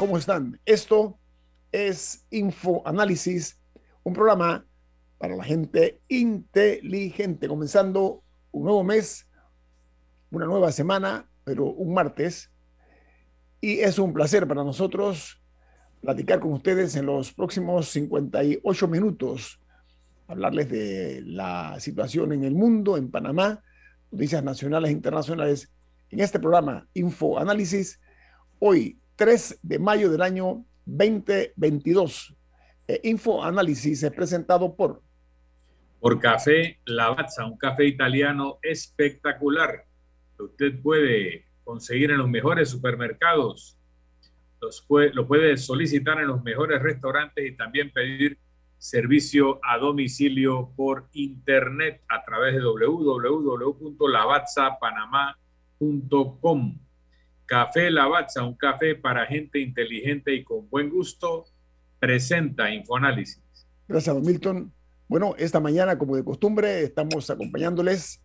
¿Cómo están? Esto es Info Análisis, un programa para la gente inteligente, comenzando un nuevo mes, una nueva semana, pero un martes. Y es un placer para nosotros platicar con ustedes en los próximos 58 minutos, hablarles de la situación en el mundo, en Panamá, noticias nacionales e internacionales, en este programa Info Análisis. Hoy 3 de mayo del año 2022. Eh, Info Análisis es presentado por... Por Café Lavazza, un café italiano espectacular. Usted puede conseguir en los mejores supermercados. Los puede, lo puede solicitar en los mejores restaurantes y también pedir servicio a domicilio por internet a través de www.lavazzapanamá.com. Café Lavazza, un café para gente inteligente y con buen gusto, presenta Infoanálisis. Gracias, don Milton. Bueno, esta mañana, como de costumbre, estamos acompañándoles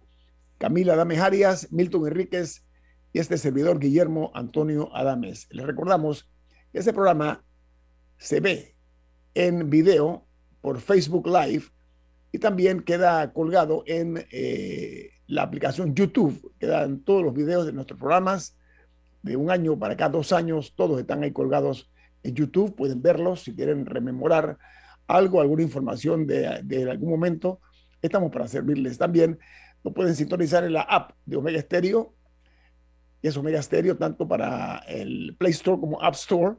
Camila Adames Arias, Milton Enríquez y este servidor Guillermo Antonio Adames. Les recordamos que este programa se ve en video por Facebook Live y también queda colgado en eh, la aplicación YouTube. Quedan todos los videos de nuestros programas de un año para acá, dos años, todos están ahí colgados en YouTube, pueden verlos si quieren rememorar algo, alguna información de, algún momento, estamos para servirles también. Lo pueden sintonizar en la app de Omega Stereo, y es Omega Stereo tanto para el Play Store como App Store,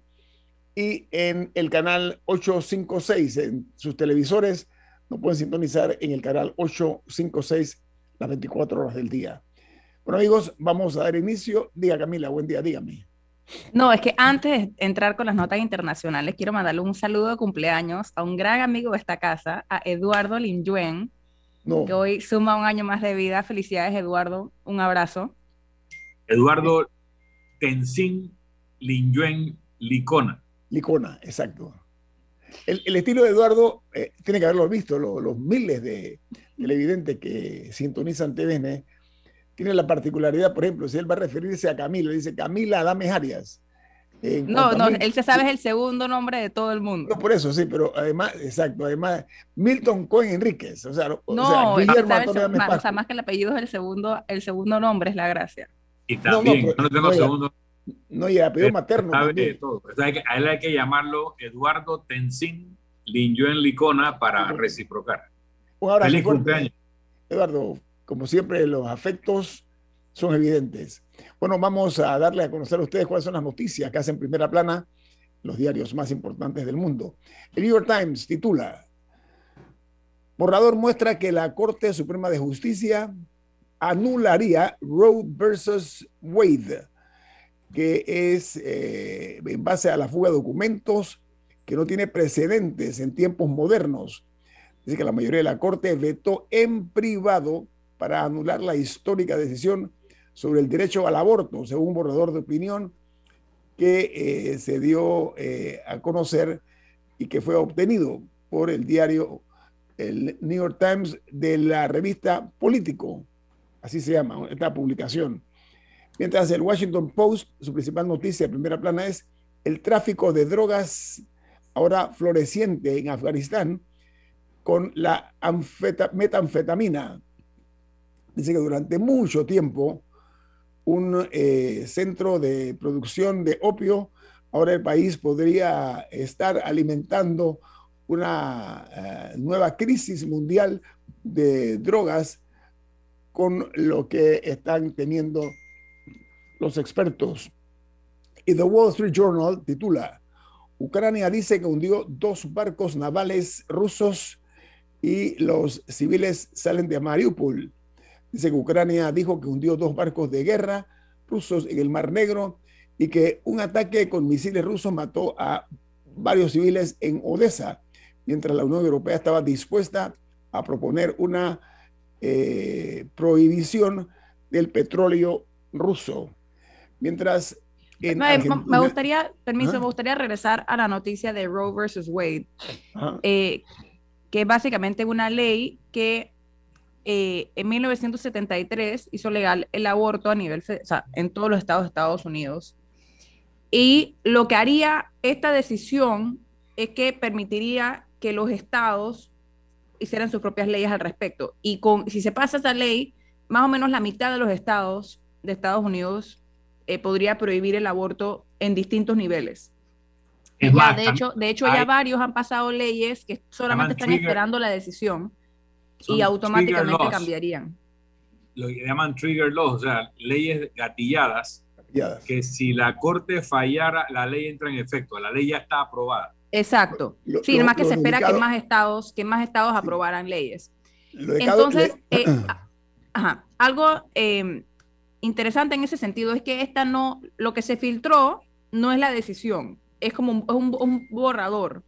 y en el canal 856 en sus televisores, lo pueden sintonizar en el canal 856 las 24 horas del día. Bueno, amigos, vamos a dar inicio. Diga, Camila, buen día, dígame. No, es que antes de entrar con las notas internacionales, quiero mandarle un saludo de cumpleaños a un gran amigo de esta casa, a Eduardo Linyuen, que hoy suma un año más de vida. Felicidades, Eduardo. Un abrazo. Eduardo Tenzin Linyuen Licona. Licona, exacto. El, estilo de Eduardo eh, tiene que haberlo visto, los miles de televidentes que sintonizan TVN tiene la particularidad, por ejemplo, si él va a referirse a Camilo, dice Camila Adames Arias. no, no, él se sabe es el segundo nombre de todo el mundo. No, por eso sí, pero además, exacto, además, Milton Cohen Enríquez, o sea, no, o sea, más, o sea, más que el apellido es el segundo, el segundo nombre es la gracia. Y también, no, no, tengo segundo. No, y el apellido materno. Sabe todo. O sea, a él hay que llamarlo Eduardo Tenzin Linyuen Licona para reciprocar. Feliz cumpleaños. Eduardo, como siempre, los afectos son evidentes. Bueno, vamos a darle a conocer a ustedes cuáles son las noticias que hacen primera plana los diarios más importantes del mundo. El New York Times titula, Borrador muestra que la Corte Suprema de Justicia anularía Roe versus Wade, que es eh, en base a la fuga de documentos que no tiene precedentes en tiempos modernos. Dice que la mayoría de la Corte vetó en privado para anular la histórica decisión sobre el derecho al aborto, según un borrador de opinión que eh, se dio eh, a conocer y que fue obtenido por el diario el New York Times de la revista Político, así se llama esta publicación. Mientras el Washington Post, su principal noticia de primera plana es el tráfico de drogas ahora floreciente en Afganistán con la metanfetamina. Dice que durante mucho tiempo un eh, centro de producción de opio, ahora el país podría estar alimentando una eh, nueva crisis mundial de drogas con lo que están teniendo los expertos. Y The Wall Street Journal titula, Ucrania dice que hundió dos barcos navales rusos y los civiles salen de Mariupol. Dice que Ucrania dijo que hundió dos barcos de guerra rusos en el Mar Negro y que un ataque con misiles rusos mató a varios civiles en Odessa, mientras la Unión Europea estaba dispuesta a proponer una eh, prohibición del petróleo ruso. Mientras me, gustaría, permiso, me gustaría regresar a la noticia de Roe versus Wade, eh, que es básicamente una ley que eh, en 1973 hizo legal el aborto a nivel, o sea, en todos los estados de Estados Unidos. Y lo que haría esta decisión es que permitiría que los estados hicieran sus propias leyes al respecto. Y con, si se pasa esa ley, más o menos la mitad de los estados de Estados Unidos eh, podría prohibir el aborto en distintos niveles. de hecho, de hecho ya varios han pasado leyes que solamente están esperando la decisión y automáticamente cambiarían. Lo que llaman trigger laws, o sea, leyes gatilladas, que si la corte fallara, la ley entra en efecto, la ley ya está aprobada. Exacto. sí, más que se espera que más estados, que más estados aprobaran leyes. Entonces, eh, ajá, algo eh, interesante en ese sentido es que esta no, lo que se filtró no es la decisión, es como un, borrador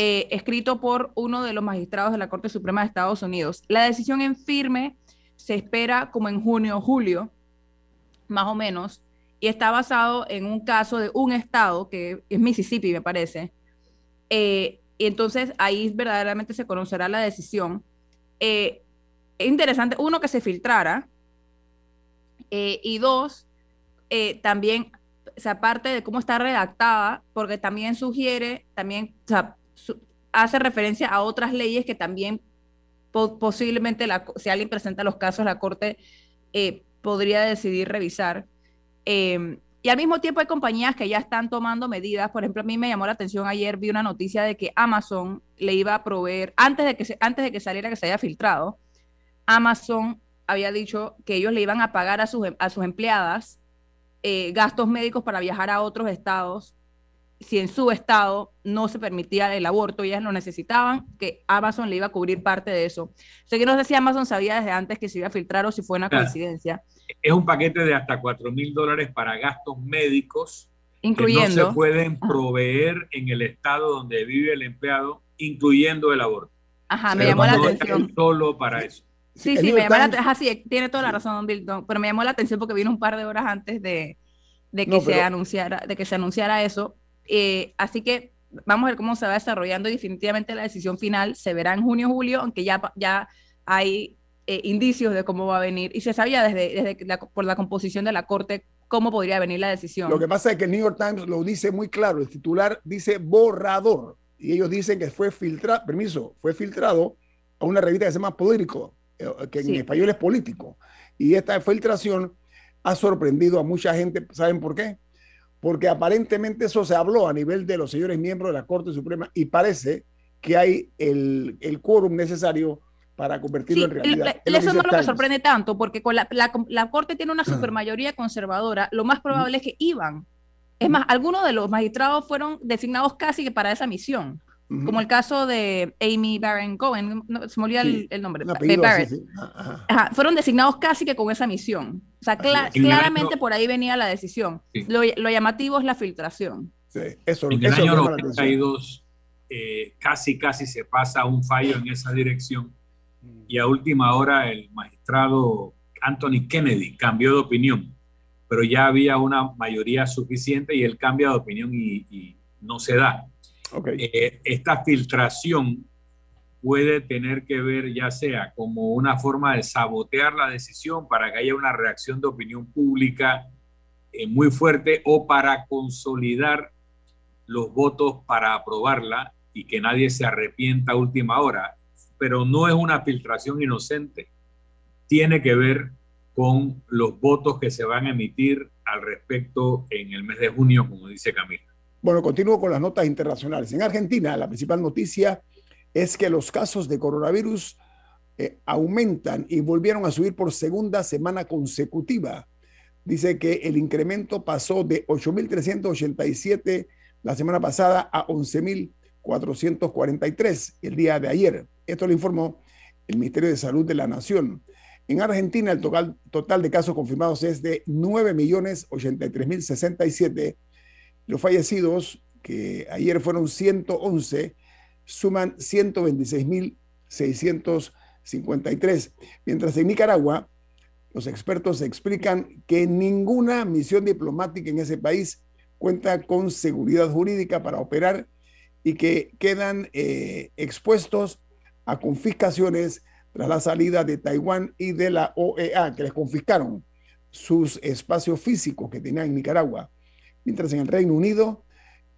eh, escrito por uno de los magistrados de la Corte Suprema de Estados Unidos. La decisión en firme se espera como en junio o julio, más o menos, y está basado en un caso de un estado, que es Mississippi, me parece. Eh, y entonces ahí verdaderamente se conocerá la decisión. Eh, es interesante, uno, que se filtrara, y dos, también, o sea, aparte de cómo está redactada, porque también sugiere, también, o sea, hace referencia a otras leyes que también posiblemente, si alguien presenta los casos, la Corte eh, podría decidir revisar. Em, y al mismo tiempo hay compañías que ya están tomando medidas. Por ejemplo, a mí me llamó la atención ayer, vi una noticia de que Amazon le iba a proveer, antes de que, antes de que saliera que se haya filtrado, Amazon había dicho que ellos le iban a pagar a sus, a sus empleadas eh, gastos médicos para viajar a otros estados si en su estado no se permitía el aborto y ellas lo necesitaban, que Amazon le iba a cubrir parte de eso. O sea que no sé si Amazon sabía desde antes que se iba a filtrar o si fue una coincidencia. Es un paquete de hasta 4 mil dólares para gastos médicos incluyendo, que no se pueden proveer en el estado donde vive el empleado, incluyendo el aborto. Ajá, me llamó la atención. Solo para eso. Sí, sí, me llamó la atención. Así, tiene toda la razón, Don pero me llamó la atención porque vino un par de horas antes de, que, se, anunciara, de que se anunciara eso. Eh, así que vamos a ver cómo se va desarrollando y definitivamente la decisión final se verá en junio o julio, aunque ya, ya hay eh, indicios de cómo va a venir y se sabía desde, desde por la composición de la Corte cómo podría venir la decisión. Lo que pasa es que el New York Times lo dice muy claro, el titular dice borrador y ellos dicen que fue filtrado, permiso, fue filtrado a una revista que se llama Político eh, que en español es político. Y esta filtración ha sorprendido a mucha gente. ¿Saben por qué? Porque aparentemente eso se habló a nivel de los señores miembros de la Corte Suprema y parece que hay el, el quórum necesario para convertirlo en realidad. eso no me sorprende tanto, porque con la, la, la Corte tiene una supermayoría conservadora, lo más probable es que iban. Es más, algunos de los magistrados fueron designados casi que para esa misión como el caso de Amy Barron Cohen, se me olvidó el, nombre, Barrett. fueron designados casi que con esa misión. O sea, claramente por ahí venía la decisión. Lo, llamativo es la filtración. Sí, eso, en el año 92 eh, casi, casi se pasa un fallo en esa dirección y a última hora el magistrado Anthony Kennedy cambió de opinión, pero ya había una mayoría suficiente y él cambia de opinión y no se da. Eh, esta filtración puede tener que ver ya sea como una forma de sabotear la decisión para que haya una reacción de opinión pública eh, muy fuerte o para consolidar los votos para aprobarla y que nadie se arrepienta a última hora. pero no es una filtración inocente. Tiene que ver con los votos que se van a emitir al respecto en el mes de junio, como dice Camila. Bueno, continúo con las notas internacionales. En Argentina, la principal noticia es que los casos de coronavirus eh, aumentan y volvieron a subir por segunda semana consecutiva. Dice que el incremento pasó de 8.387 la semana pasada a 11.443 el día de ayer. Esto lo informó el Ministerio de Salud de la Nación. En Argentina, el total, total de casos confirmados es de 9.083.067. Los fallecidos, que ayer fueron 111, suman 126.600 53. Mientras en Nicaragua, los expertos explican que ninguna misión diplomática en ese país cuenta con seguridad jurídica para operar y que quedan eh, expuestos a confiscaciones tras la salida de Taiwán y de la OEA, que les confiscaron sus espacios físicos que tenían en Nicaragua. Mientras en el Reino Unido,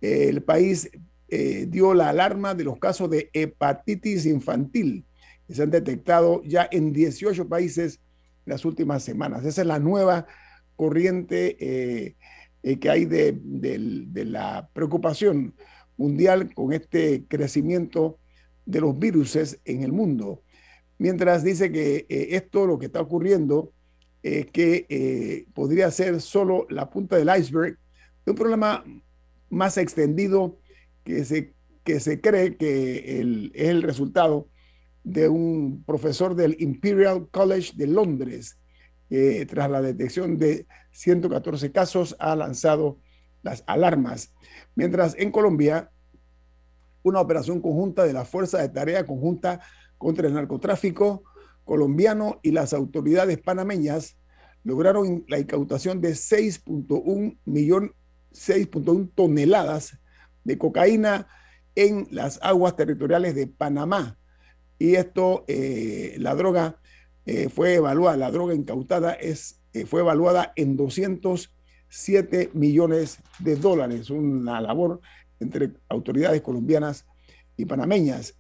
el país eh, dio la alarma de los casos de hepatitis infantil se han detectado ya en 18 países en las últimas semanas. Esa es la nueva corriente eh, eh, que hay de, la preocupación mundial con este crecimiento de los virus en el mundo. Mientras dice que esto lo que está ocurriendo es que podría ser solo la punta del iceberg un problema más extendido que se, que se cree que es el resultado de un profesor del Imperial College de Londres, tras la detección de 114 casos, ha lanzado las alarmas. Mientras en Colombia, una operación conjunta de la Fuerza de Tarea Conjunta contra el Narcotráfico colombiano y las autoridades panameñas lograron la incautación de 6.1 millón, 6.1 toneladas de cocaína en las aguas territoriales de Panamá y esto, eh, la droga eh, fue evaluada, la droga incautada es, eh, fue evaluada en 207 millones de dólares, una labor entre autoridades colombianas y panameñas.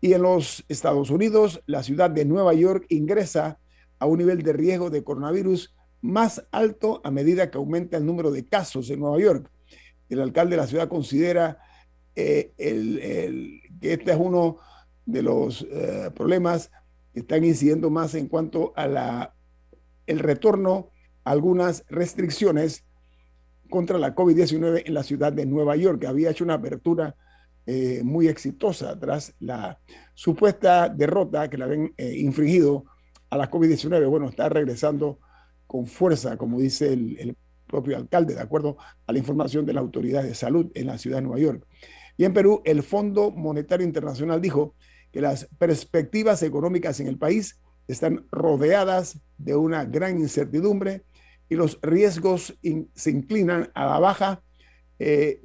Y en los Estados Unidos, la ciudad de Nueva York ingresa a un nivel de riesgo de coronavirus más alto a medida que aumenta el número de casos en Nueva York. El alcalde de la ciudad considera que este es uno de los eh, problemas que están incidiendo más en cuanto a la, el retorno a algunas restricciones contra la COVID-19 en la ciudad de Nueva York, que había hecho una apertura eh, muy exitosa tras la supuesta derrota que le habían eh, infringido a la COVID-19. Bueno, está regresando con fuerza, como dice el, propio alcalde, de acuerdo a la información de la autoridad de salud en la ciudad de Nueva York. Y en Perú, el Fondo Monetario Internacional dijo que las perspectivas económicas en el país están rodeadas de una gran incertidumbre y los riesgos se inclinan a la baja eh,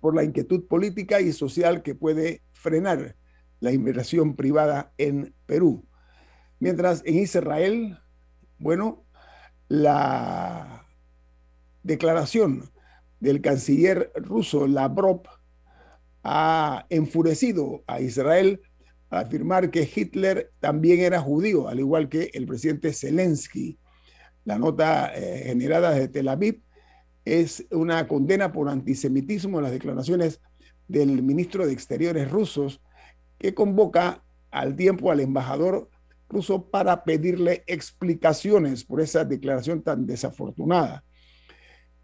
por la inquietud política y social que puede frenar la inversión privada en Perú. Mientras en Israel, bueno, la declaración del canciller ruso Lavrov ha enfurecido a Israel al afirmar que Hitler también era judío, al igual que el presidente Zelensky. La nota eh, generada de Tel Aviv es una condena por antisemitismo en las declaraciones del ministro de Exteriores rusos, que convoca al tiempo al embajador ruso para pedirle explicaciones por esa declaración tan desafortunada.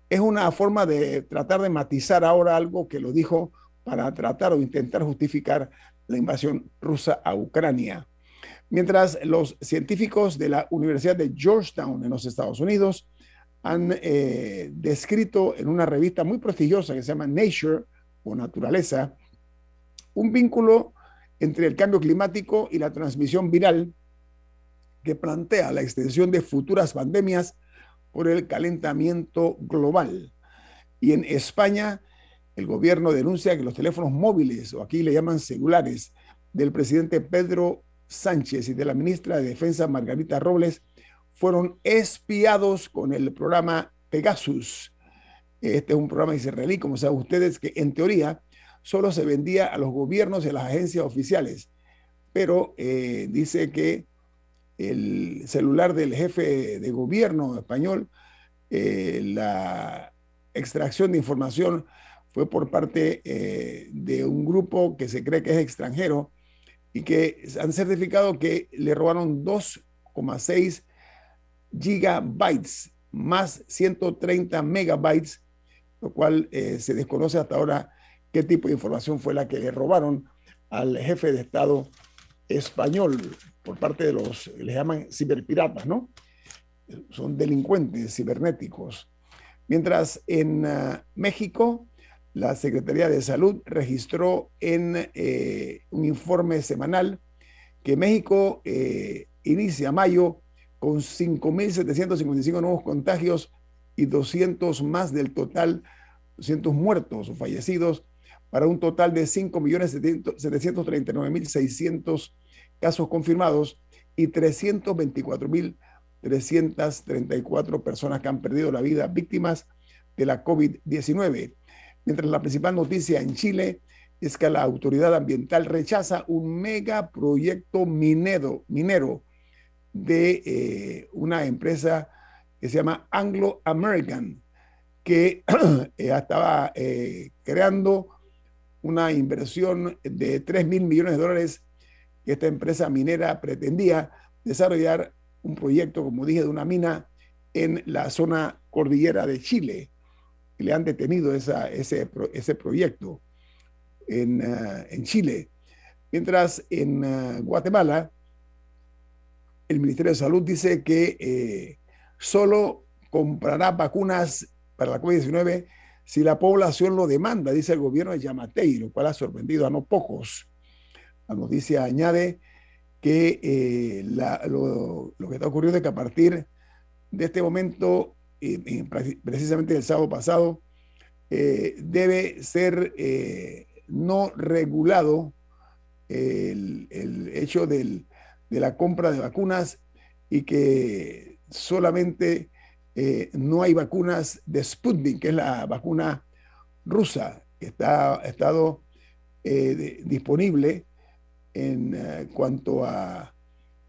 Es una forma de tratar de matizar ahora algo que lo dijo para tratar o intentar justificar la invasión rusa a Ucrania. Mientras los científicos de la Universidad de Georgetown en los Estados Unidos han eh, descrito en una revista muy prestigiosa que se llama Nature o Naturaleza un vínculo entre el cambio climático y la transmisión viral que plantea la extensión de futuras pandemias por el calentamiento global. Y en España el gobierno denuncia que los teléfonos móviles, o aquí le llaman celulares, del presidente Pedro Sánchez y de la ministra de Defensa Margarita Robles fueron espiados con el programa Pegasus. Este es un programa israelí, como saben ustedes, que en teoría solo se vendía a los gobiernos y a las agencias oficiales. pero eh, dice que el celular del jefe de gobierno español, eh, la extracción de información fue por parte eh, de un grupo que se cree que es extranjero y que han certificado que le robaron 2,6 gigabytes más 130 megabytes, lo cual eh, se desconoce hasta ahora qué tipo de información fue la que le robaron al jefe de Estado español por parte de los, les llaman ciberpiratas, ¿no? Son delincuentes cibernéticos. Mientras en ah, México, la Secretaría de Salud registró en eh, un informe semanal que México eh, inicia mayo con 5.755 nuevos contagios y 200 más del total, 200 muertos o fallecidos, para un total de 5.739.600 casos confirmados y 324.334 personas que han perdido la vida víctimas de la COVID-19. Mientras la principal noticia en Chile es que la autoridad ambiental rechaza un megaproyecto minero, minero de eh, una empresa que se llama Anglo American, que estaba eh, creando una inversión de 3 mil millones de dólares esta empresa minera pretendía desarrollar un proyecto, como dije, de una mina en la zona cordillera de Chile. Y le han detenido ese, proyecto en, ah, en, Chile. Mientras en ah, Guatemala, el Ministerio de Salud dice que eh, solo comprará vacunas para la COVID-19 si la población lo demanda, dice el gobierno de Yamatei, lo cual ha sorprendido a no pocos. La noticia añade que eh, lo, que está ocurriendo es que a partir de este momento, precisamente el sábado pasado, eh, debe ser no regulado el, hecho del de la compra de vacunas y que solamente eh, no hay vacunas de Sputnik, que es la vacuna rusa, que está, ha estado eh, disponible en eh, cuanto a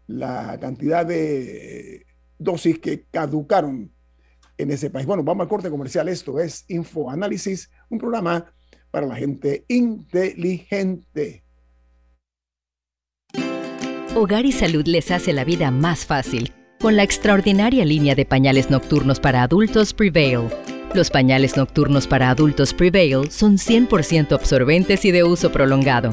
la cantidad de dosis que caducaron en ese país. Bueno, vamos al corte comercial. Esto es Infoanálisis, un programa para la gente inteligente. Hogar y Salud les hace la vida más fácil con la extraordinaria línea de pañales nocturnos para adultos Prevail. Los pañales nocturnos para adultos Prevail son 100% absorbentes y de uso prolongado.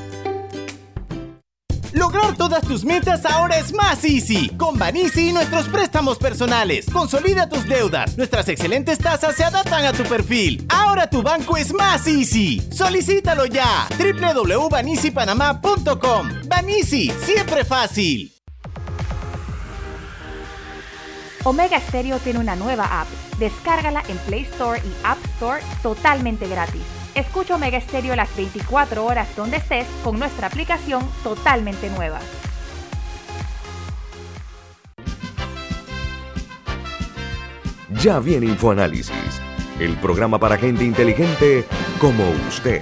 Lograr todas tus metas ahora es más easy. Con Banisi y nuestros préstamos personales. Consolida tus deudas. Nuestras excelentes tasas se adaptan a tu perfil. Ahora tu banco es más easy. Solicítalo ya. www.banisipanamá.com. Banisi, siempre fácil. Omega Stereo tiene una nueva app. Descárgala en Play Store y App Store totalmente gratis. Escucha Omega Stereo las 24 horas donde estés con nuestra aplicación totalmente nueva. Ya viene InfoAnálisis, el programa para gente inteligente como usted.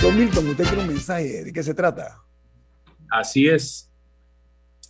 Don Milton, usted quiere un mensaje, ¿de qué se trata? Así es.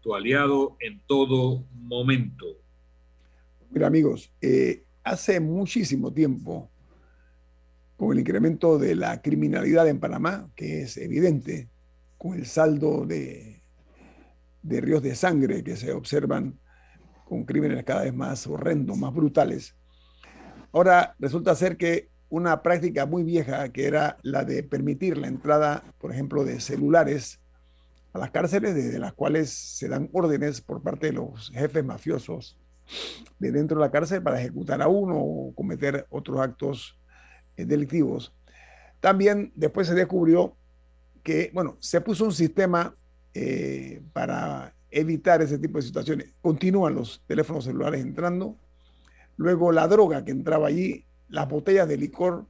tu aliado en todo momento. Mira amigos, eh, hace muchísimo tiempo, con el incremento de la criminalidad en Panamá, que es evidente, con el saldo de, de ríos de sangre que se observan con crímenes cada vez más horrendos, más brutales. Ahora resulta ser que una práctica muy vieja, que era la de permitir la entrada, por ejemplo, de celulares a las cárceles, desde las cuales se dan órdenes por parte de los jefes mafiosos de dentro de la cárcel para ejecutar a uno o cometer otros actos eh, delictivos. También después se descubrió que, bueno, se puso un sistema eh, para evitar ese tipo de situaciones. Continúan los teléfonos celulares entrando, luego la droga que entraba allí, las botellas de licor,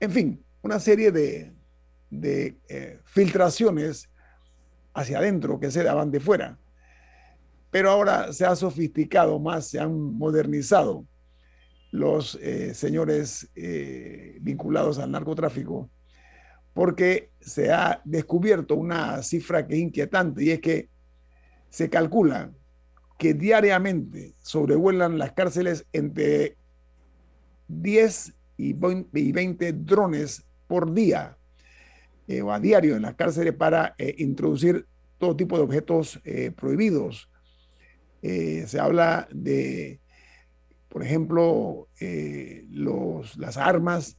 en fin, una serie de, eh, filtraciones hacia adentro que se daban de fuera. Pero ahora se ha sofisticado más, se han modernizado los eh, señores eh, vinculados al narcotráfico, porque se ha descubierto una cifra que es inquietante y es que se calcula que diariamente sobrevuelan las cárceles entre 10 y 20 drones por día eh, o a diario en las cárceles para introducir todo tipo de objetos prohibidos. se habla de por ejemplo, eh, los, las armas,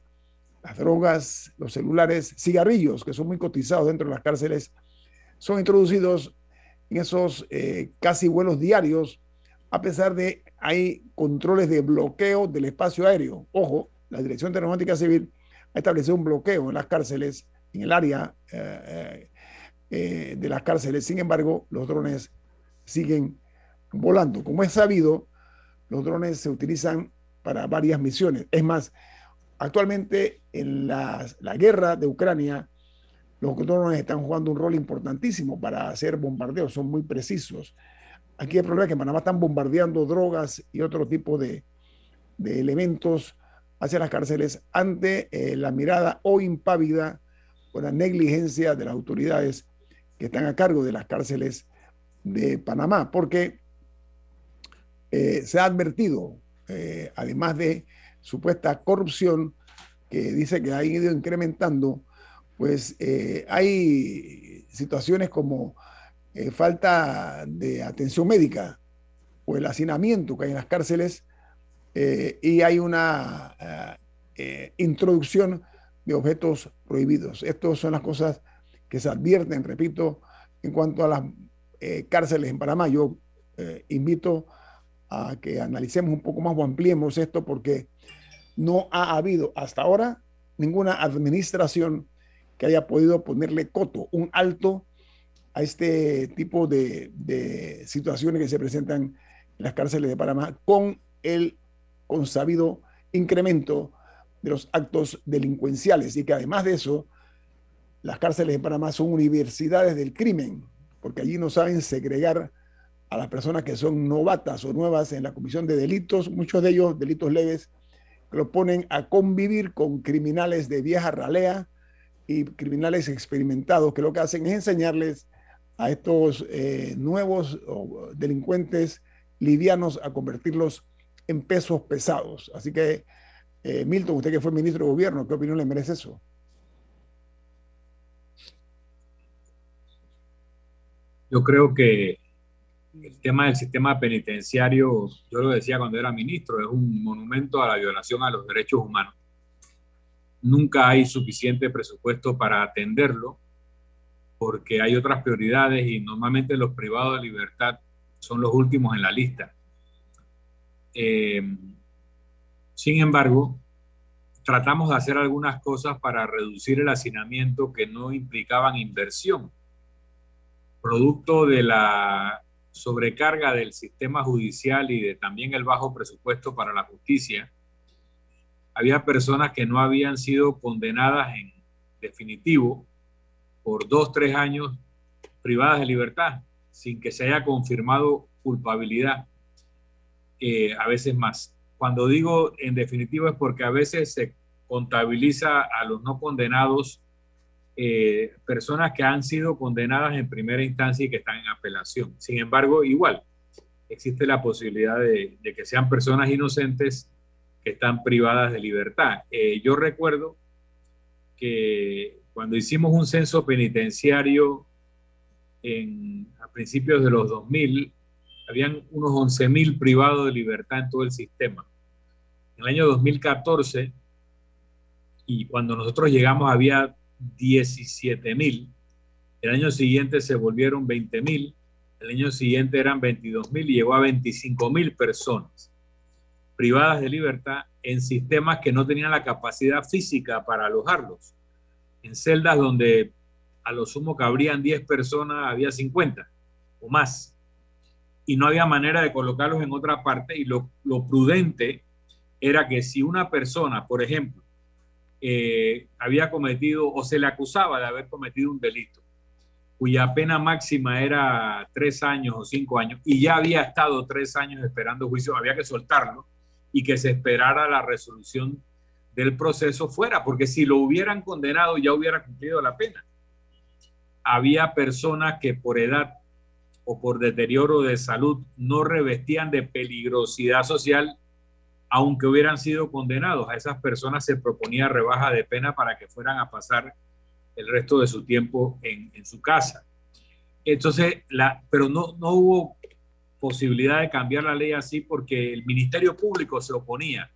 las drogas, los celulares, cigarrillos, que son muy cotizados dentro de las cárceles, son introducidos en esos eh, casi vuelos diarios, a pesar de hay controles de bloqueo del espacio aéreo. Ojo, la Dirección de Aeronáutica Civil ha establecido un bloqueo en las cárceles, en el área eh, de las cárceles. Sin embargo, los drones siguen volando. Como es sabido, los drones se utilizan para varias misiones. Es más, actualmente en la, guerra de Ucrania, los drones están jugando un rol importantísimo para hacer bombardeos, son muy precisos. Aquí el problema es que en Panamá están bombardeando drogas y otro tipo de, elementos hacia las cárceles ante eh, la mirada o impávida o la negligencia de las autoridades que están a cargo de las cárceles de Panamá, porque eh, se ha advertido, eh, además de supuesta corrupción que dice que ha ido incrementando, pues eh, hay situaciones como falta de atención médica o el hacinamiento que hay en las cárceles y hay una introducción de objetos prohibidos. Estas son las cosas que se advierten, repito, en cuanto a las cárceles en Panamá. Yo invito a que analicemos un poco más o ampliemos esto porque no ha habido hasta ahora ninguna administración que haya podido ponerle coto, un alto a este tipo de, situaciones que se presentan en las cárceles de Panamá con el consabido incremento de los actos delincuenciales y que además de eso, las cárceles de Panamá son universidades del crimen, porque allí no saben segregar a las personas que son novatas o nuevas en la comisión de delitos, muchos de ellos delitos leves, que lo ponen a convivir con criminales de vieja ralea y criminales experimentados, que lo que hacen es enseñarles a estos eh, nuevos delincuentes livianos a convertirlos en pesos pesados. Así que, eh, Milton, usted que fue ministro de gobierno, ¿qué opinión le merece eso? Yo creo que el tema del sistema penitenciario, yo lo decía cuando era ministro, es un monumento a la violación a los derechos humanos. Nunca hay suficiente presupuesto para atenderlo porque hay otras prioridades y normalmente los privados de libertad son los últimos en la lista. Eh, sin embargo, tratamos de hacer algunas cosas para reducir el hacinamiento que no implicaban inversión. Producto de la sobrecarga del sistema judicial y de también el bajo presupuesto para la justicia, había personas que no habían sido condenadas en definitivo por dos, tres años privadas de libertad, sin que se haya confirmado culpabilidad, eh, a veces más. Cuando digo en definitivo es porque a veces se contabiliza a los no condenados eh, personas que han sido condenadas en primera instancia y que están en apelación. Sin embargo, igual, existe la posibilidad de, que sean personas inocentes que están privadas de libertad. Eh, yo recuerdo que cuando hicimos un censo penitenciario en, a principios de los 2000, habían unos 11.000 privados de libertad en todo el sistema. En el año 2014, y cuando nosotros llegamos había 17.000, el año siguiente se volvieron 20.000, el año siguiente eran 22.000 y llegó a 25.000 personas privadas de libertad en sistemas que no tenían la capacidad física para alojarlos. En celdas donde a lo sumo cabrían 10 personas, había 50 o más. Y no había manera de colocarlos en otra parte. Y lo, prudente era que si una persona, por ejemplo, eh, había cometido o se le acusaba de haber cometido un delito, cuya pena máxima era tres años o cinco años, y ya había estado tres años esperando juicio, había que soltarlo y que se esperara la resolución del proceso fuera, porque si lo hubieran condenado ya hubiera cumplido la pena. Había personas que por edad o por deterioro de salud no revestían de peligrosidad social, aunque hubieran sido condenados. A esas personas se proponía rebaja de pena para que fueran a pasar el resto de su tiempo en, su casa. Entonces, la, pero no, no hubo posibilidad de cambiar la ley así porque el Ministerio Público se oponía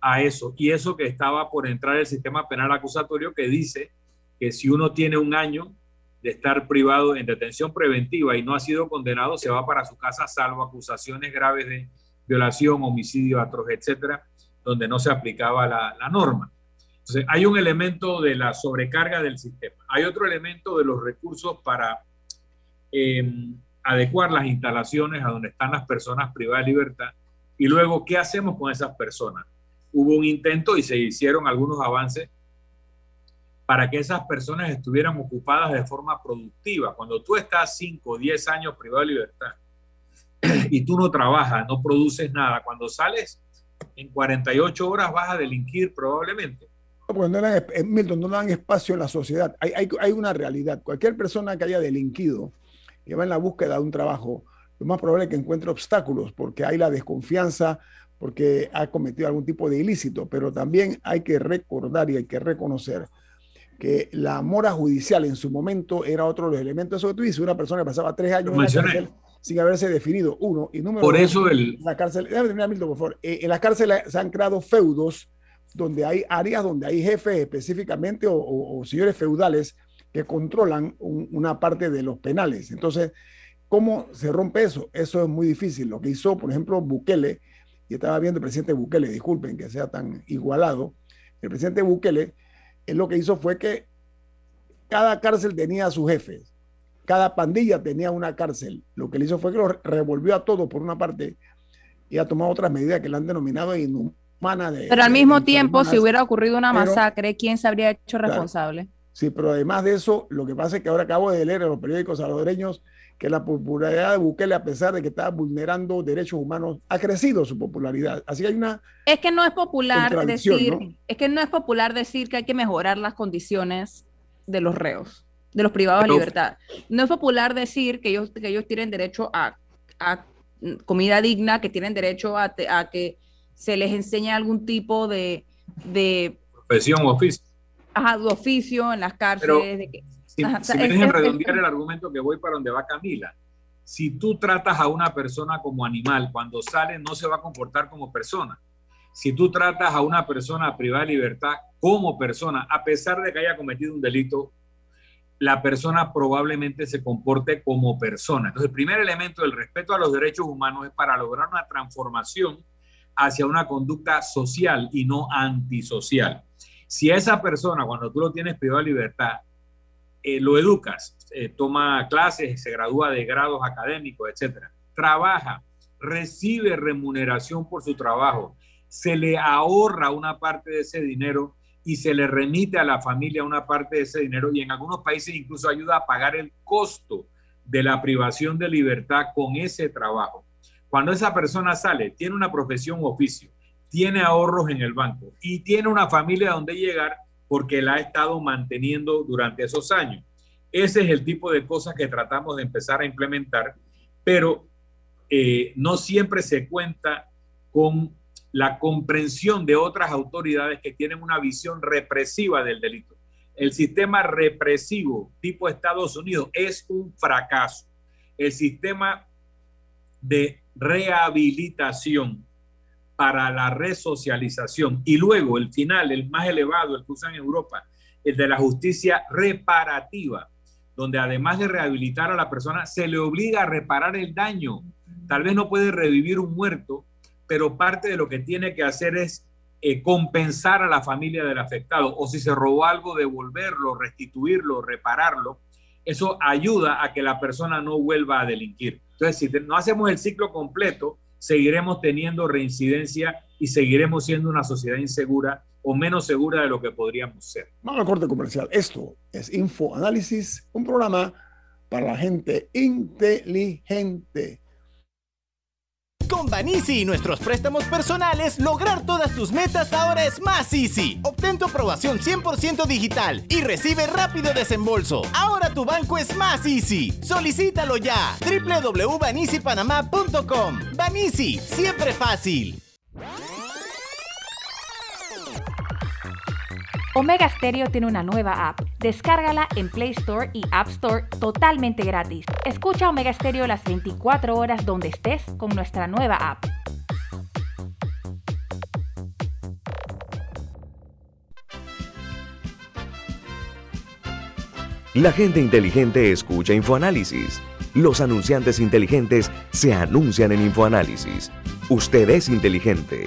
a eso y eso que estaba por entrar el sistema penal acusatorio que dice que si uno tiene un año de estar privado en detención preventiva y no ha sido condenado, se va para su casa salvo acusaciones graves de violación, homicidio, atroz, etcétera, donde no se aplicaba la, la norma. Entonces, hay un elemento de la sobrecarga del sistema. Hay otro elemento de los recursos para eh, adecuar las instalaciones a donde están las personas privadas de libertad y luego qué hacemos con esas personas. Hubo un intento y se hicieron algunos avances para que esas personas estuvieran ocupadas de forma productiva. Cuando tú estás 5 o 10 años privado de libertad y tú no trabajas, no produces nada, cuando sales en 48 horas vas a delinquir probablemente. Porque no dan, Milton, no dan espacio en la sociedad. Hay una realidad. Cualquier persona que haya delinquido, que va en la búsqueda de un trabajo, lo más probable es que encuentre obstáculos porque hay la desconfianza, porque ha cometido algún tipo de ilícito, pero también hay que recordar y hay que reconocer que la mora judicial en su momento era otro de los elementos. Eso que tú dices, una persona que pasaba tres años en la cárcel sin haberse definido, uno. Y número por eso el... La cárcel, déjame terminar, Milton, por favor. Eh, en las cárceles se han creado feudos donde hay áreas donde hay jefes específicamente o, o señores feudales que controlan una parte de los penales. Entonces, ¿cómo se rompe eso? Eso es muy difícil. Lo que hizo, por ejemplo, Bukele, y estaba viendo el presidente Bukele, disculpen que sea tan igualado, el presidente Bukele, él lo que hizo fue que cada cárcel tenía a sus jefes, cada pandilla tenía una cárcel. Lo que él hizo fue que lo revolvió a todo por una parte y ha tomado otras medidas que le han denominado inhumana. De, Pero al mismo tiempo, si hubiera ocurrido una masacre, ¿quién se habría hecho responsable? Sí, pero además de eso, lo que pasa es que ahora acabo de leer en los periódicos salvadoreños que la popularidad de Bukele, a pesar de que está vulnerando derechos humanos, ha crecido su popularidad. Así que hay una. Es que no es popular decir, es que no es popular decir que hay que mejorar las condiciones de los reos, de los privados de libertad. No es popular decir que ellos, que ellos tienen derecho a, comida digna, que tienen derecho a, que se les enseñe algún tipo de, de profesión o oficio ajá, oficio en las cárceles. de que, si, me dejen redondear el argumento que voy para donde va Camila. Si tú tratas a una persona como animal, cuando sale no se va a comportar como persona. Si tú tratas a una persona privada de libertad como persona, a pesar de que haya cometido un delito, la persona probablemente se comporte como persona. Entonces, el primer elemento del respeto a los derechos humanos es para lograr una transformación hacia una conducta social y no antisocial. Si esa persona, cuando tú lo tienes privado de libertad, eh, lo educas, eh, toma clases, se gradúa de grados académicos, etcétera, trabaja, recibe remuneración por su trabajo, se le ahorra una parte de ese dinero y se le remite a la familia una parte de ese dinero y en algunos países incluso ayuda a pagar el costo de la privación de libertad con ese trabajo. Cuando esa persona sale, tiene una profesión o oficio, tiene ahorros en el banco y tiene una familia donde llegar porque la ha estado manteniendo durante esos años. Ese es el tipo de cosas que tratamos de empezar a implementar, pero eh, no siempre se cuenta con la comprensión de otras autoridades que tienen una visión represiva del delito. El sistema represivo tipo Estados Unidos es un fracaso. El sistema de rehabilitación para la resocialización y luego el final, el más elevado, el que usan en Europa, el de la justicia reparativa, donde además de rehabilitar a la persona, se le obliga a reparar el daño. Tal vez no puede revivir un muerto, pero parte de lo que tiene que hacer es eh, compensar a la familia del afectado o si se robó algo, devolverlo, restituirlo, repararlo. Eso ayuda a que la persona no vuelva a delinquir. Entonces, si no hacemos el ciclo completo, seguiremos teniendo reincidencia y seguiremos siendo una sociedad insegura o menos segura de lo que podríamos ser. Vamos a corte comercial. Esto es Info Análisis, un programa para la gente inteligente. Con Banisi y nuestros préstamos personales, lograr todas tus metas ahora es más easy. Obtén tu aprobación 100% digital y recibe rápido desembolso. Ahora tu banco es más easy. Solicítalo ya. www.banisipanamá.com. Banisi, siempre fácil. Omega Stereo tiene una nueva app. Descárgala en Play Store y App Store totalmente gratis. Escucha Omega Stereo las 24 horas donde estés con nuestra nueva app. La gente inteligente escucha InfoAnálisis. Los anunciantes inteligentes se anuncian en InfoAnálisis. Usted es inteligente.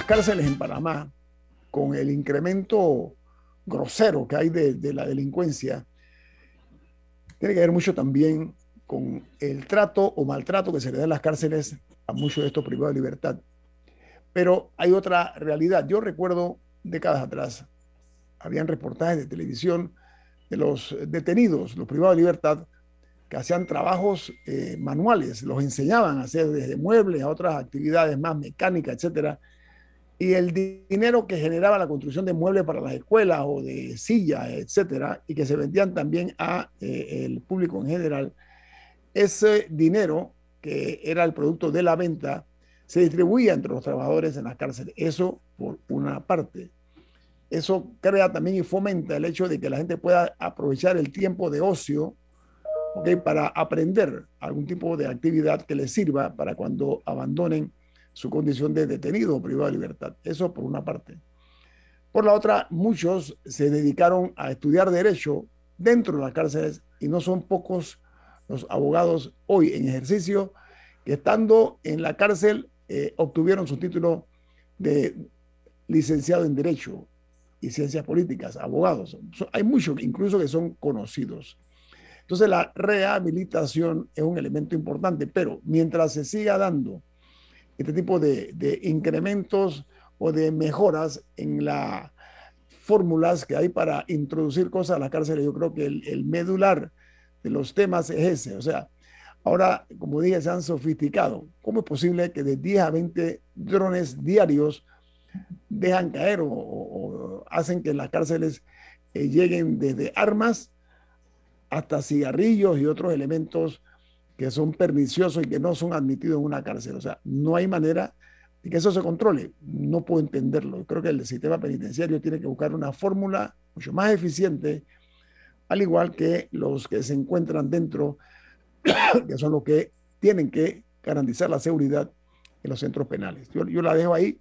Las cárceles en Panamá, con el incremento grosero que hay de, la delincuencia, tiene que ver mucho también con el trato o maltrato que se le da en las cárceles a muchos de estos privados de libertad. Pero hay otra realidad. Yo recuerdo décadas atrás, habían reportajes de televisión de los detenidos, los privados de libertad, que hacían trabajos eh, manuales, los enseñaban a hacer desde muebles a otras actividades más mecánicas, etcétera, y el dinero que generaba la construcción de muebles para las escuelas o de sillas, etcétera, y que se vendían también a eh, el público en general, ese dinero que era el producto de la venta se distribuía entre los trabajadores en las cárceles. Eso por una parte. Eso crea también y fomenta el hecho de que la gente pueda aprovechar el tiempo de ocio para aprender algún tipo de actividad que les sirva para cuando abandonen su condición de detenido o privado de libertad. Eso por una parte. Por la otra, muchos se dedicaron a estudiar derecho dentro de las cárceles y no son pocos los abogados hoy en ejercicio que estando en la cárcel eh, obtuvieron su título de licenciado en Derecho y Ciencias Políticas, abogados. hay muchos incluso que son conocidos. Entonces la rehabilitación es un elemento importante, pero mientras se siga dando este tipo de, incrementos o de mejoras en las fórmulas que hay para introducir cosas a la cárcel. Yo creo que el, medular de los temas es ese. O sea, ahora, como dije, se han sofisticado. ¿Cómo es posible que de 10 a 20 drones diarios dejan caer o, hacen que las cárceles eh, lleguen desde armas hasta cigarrillos y otros elementos que son perniciosos y que no son admitidos en una cárcel. O sea, no hay manera de que eso se controle. No puedo entenderlo. Creo que el sistema penitenciario tiene que buscar una fórmula mucho más eficiente, al igual que los que se encuentran dentro, que son los que tienen que garantizar la seguridad en los centros penales. Yo, la dejo ahí.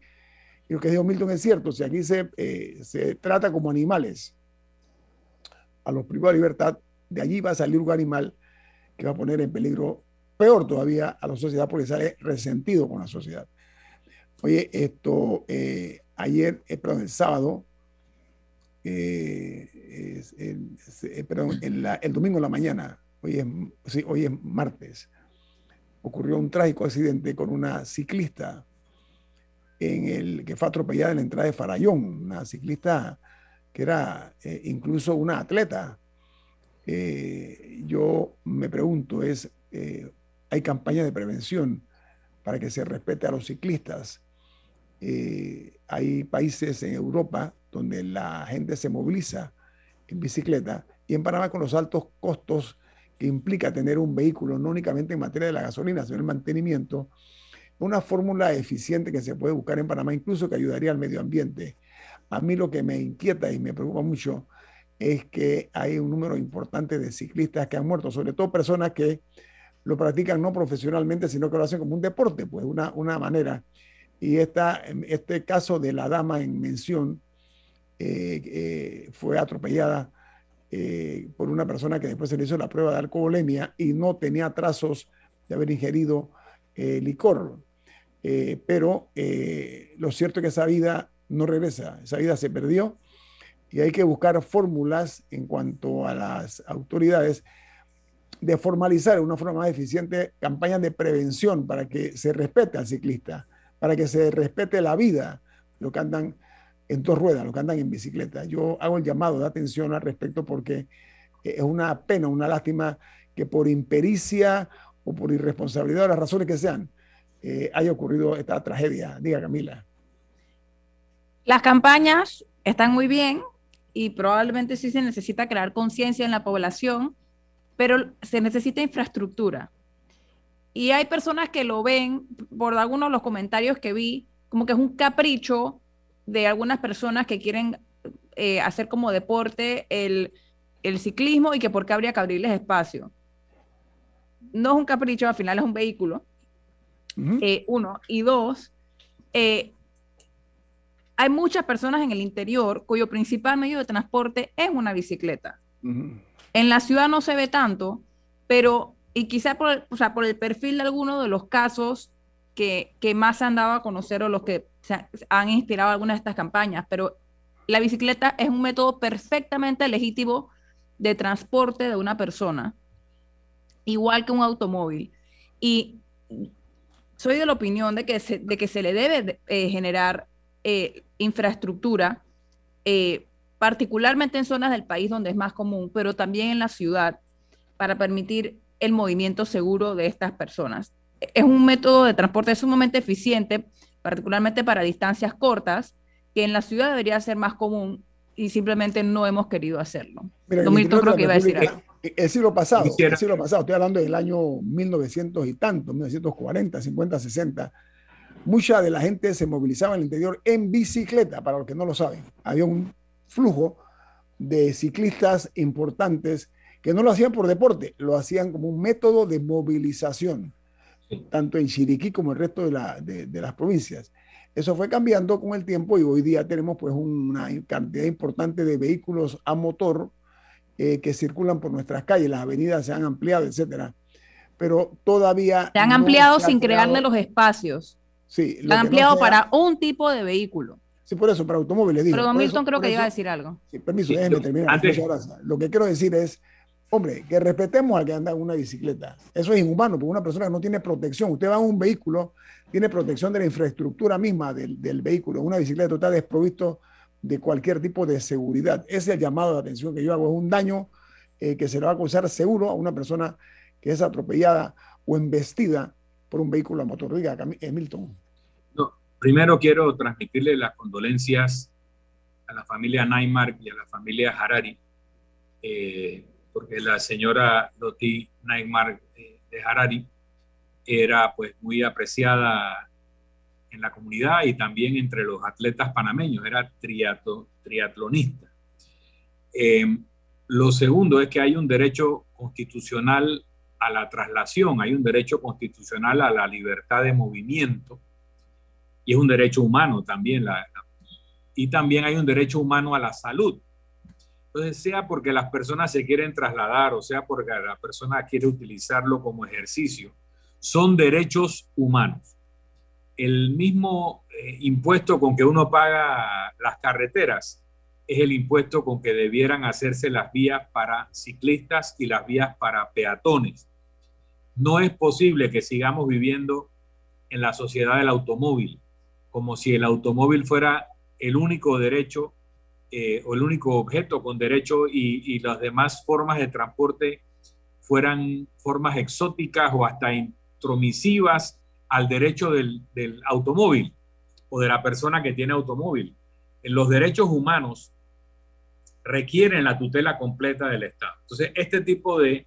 Y lo que dijo Milton es cierto, si aquí se, eh, se trata como animales, a los privados de libertad, de allí va a salir un animal que va a poner en peligro, peor todavía, a la sociedad porque sale resentido con la sociedad. Oye, esto, eh, ayer, eh, perdón, el sábado, eh, perdón, el domingo en la mañana, hoy es, sí, hoy es martes, ocurrió un trágico accidente con una ciclista en el que fue atropellada en la entrada de Farallón, una ciclista que era incluso una atleta. Eh, yo me pregunto, es, eh, hay campañas de prevención para que se respete a los ciclistas. hay países en Europa donde la gente se moviliza en bicicleta y en Panamá con los altos costos que implica tener un vehículo, no únicamente en materia de la gasolina, sino el mantenimiento, una fórmula eficiente que se puede buscar en Panamá, incluso que ayudaría al medio ambiente. A mí lo que me inquieta y me preocupa mucho es que hay un número importante de ciclistas que han muerto, sobre todo personas que lo practican no profesionalmente, sino que lo hacen como un deporte, pues una, una manera. Y esta, este caso de la dama en mención eh, eh, fue atropellada eh, por una persona que después se le hizo la prueba de alcoholemia y no tenía trazos de haber ingerido eh, licor. Eh, pero lo cierto es que esa vida no regresa, esa vida se perdió y hay que buscar fórmulas en cuanto a las autoridades de formalizar de una forma más eficiente campañas de prevención para que se respete al ciclista, para que se respete la vida, lo que andan en dos ruedas, los que andan en bicicleta. Yo hago el llamado de atención al respecto porque eh, es una pena, una lástima que por impericia o por irresponsabilidad, las razones que sean, eh, haya ocurrido esta tragedia. Diga, Camila. Las campañas están muy bien y probablemente sí se necesita crear conciencia en la población, pero se necesita infraestructura. Y hay personas que lo ven, por algunos de los comentarios que vi, como que es un capricho de algunas personas que quieren eh, hacer como deporte el, ciclismo y que por qué habría que abrirles espacio. No es un capricho, al final es un vehículo. Eh, uno. Y dos, eh, hay muchas personas en el interior cuyo principal medio de transporte es una bicicleta. En la ciudad no se ve tanto, pero, y quizá por, o sea, por el perfil de alguno de los casos que, que más se han dado a conocer o los que han inspirado algunas de estas campañas, pero la bicicleta es un método perfectamente legítimo de transporte de una persona, igual que un automóvil. Y soy de la opinión de que se, de que se le debe eh, generar eh, infraestructura, eh, particularmente en zonas del país donde es más común, pero también en la ciudad, para permitir el movimiento seguro de estas personas. Es un método de transporte sumamente eficiente particularmente para distancias cortas, que en la ciudad debería ser más común y simplemente no hemos querido hacerlo. Mira, creo que iba a decir El siglo pasado, el siglo pasado, estoy hablando del año 1900 y tanto, 1940, 50, 60, mucha de la gente se movilizaba en el interior en bicicleta, para los que no lo saben. Había un flujo de ciclistas importantes que no lo hacían por deporte, lo hacían como un método de movilización tanto en Chiriquí como el resto de, la, de, las provincias. Eso fue cambiando con el tiempo y hoy día tenemos pues una cantidad importante de vehículos a motor eh, que circulan por nuestras calles, las avenidas se han ampliado, etcétera. Pero todavía... Se han ampliado sin crearle los espacios. Sí. Han ampliado para un tipo de vehículo. Sí, por eso, para automóviles. Pero Don Milton creo que iba a decir algo. Sí, permiso, déjeme terminar. Lo que quiero decir es Hombre, que respetemos al que anda en una bicicleta. Eso es inhumano, porque una persona que no tiene protección, usted va en un vehículo, tiene protección de la infraestructura misma del, del vehículo. Una bicicleta está desprovisto de cualquier tipo de seguridad. Ese es el llamado de atención que yo hago. Es un daño eh, que se le va a causar seguro a una persona que es atropellada o embestida por un vehículo a motor. Diga, Milton. No, primero quiero transmitirle las condolencias a la familia Neymar y a la familia Harari. Eh, porque la señora Loti Neymar eh, de Harari era pues muy apreciada en la comunidad y también entre los atletas panameños, era triato, triatlonista. Eh, lo segundo es que hay un derecho constitucional a la traslación, hay un derecho constitucional a la libertad de movimiento y es un derecho humano también. y también hay un derecho humano a la salud. Entonces, sea porque las personas se quieren trasladar o sea porque la persona quiere utilizarlo como ejercicio, son derechos humanos. El mismo eh, impuesto con que uno paga las carreteras es el impuesto con que debieran hacerse las vías para ciclistas y las vías para peatones. No es posible que sigamos viviendo en la sociedad del automóvil, como si el automóvil fuera el único derecho eh, o el único objeto con derecho y, las demás formas de transporte fueran formas exóticas o hasta intromisivas al derecho del, del automóvil o de la persona que tiene automóvil. Los derechos humanos requieren la tutela completa del Estado. Entonces, este tipo de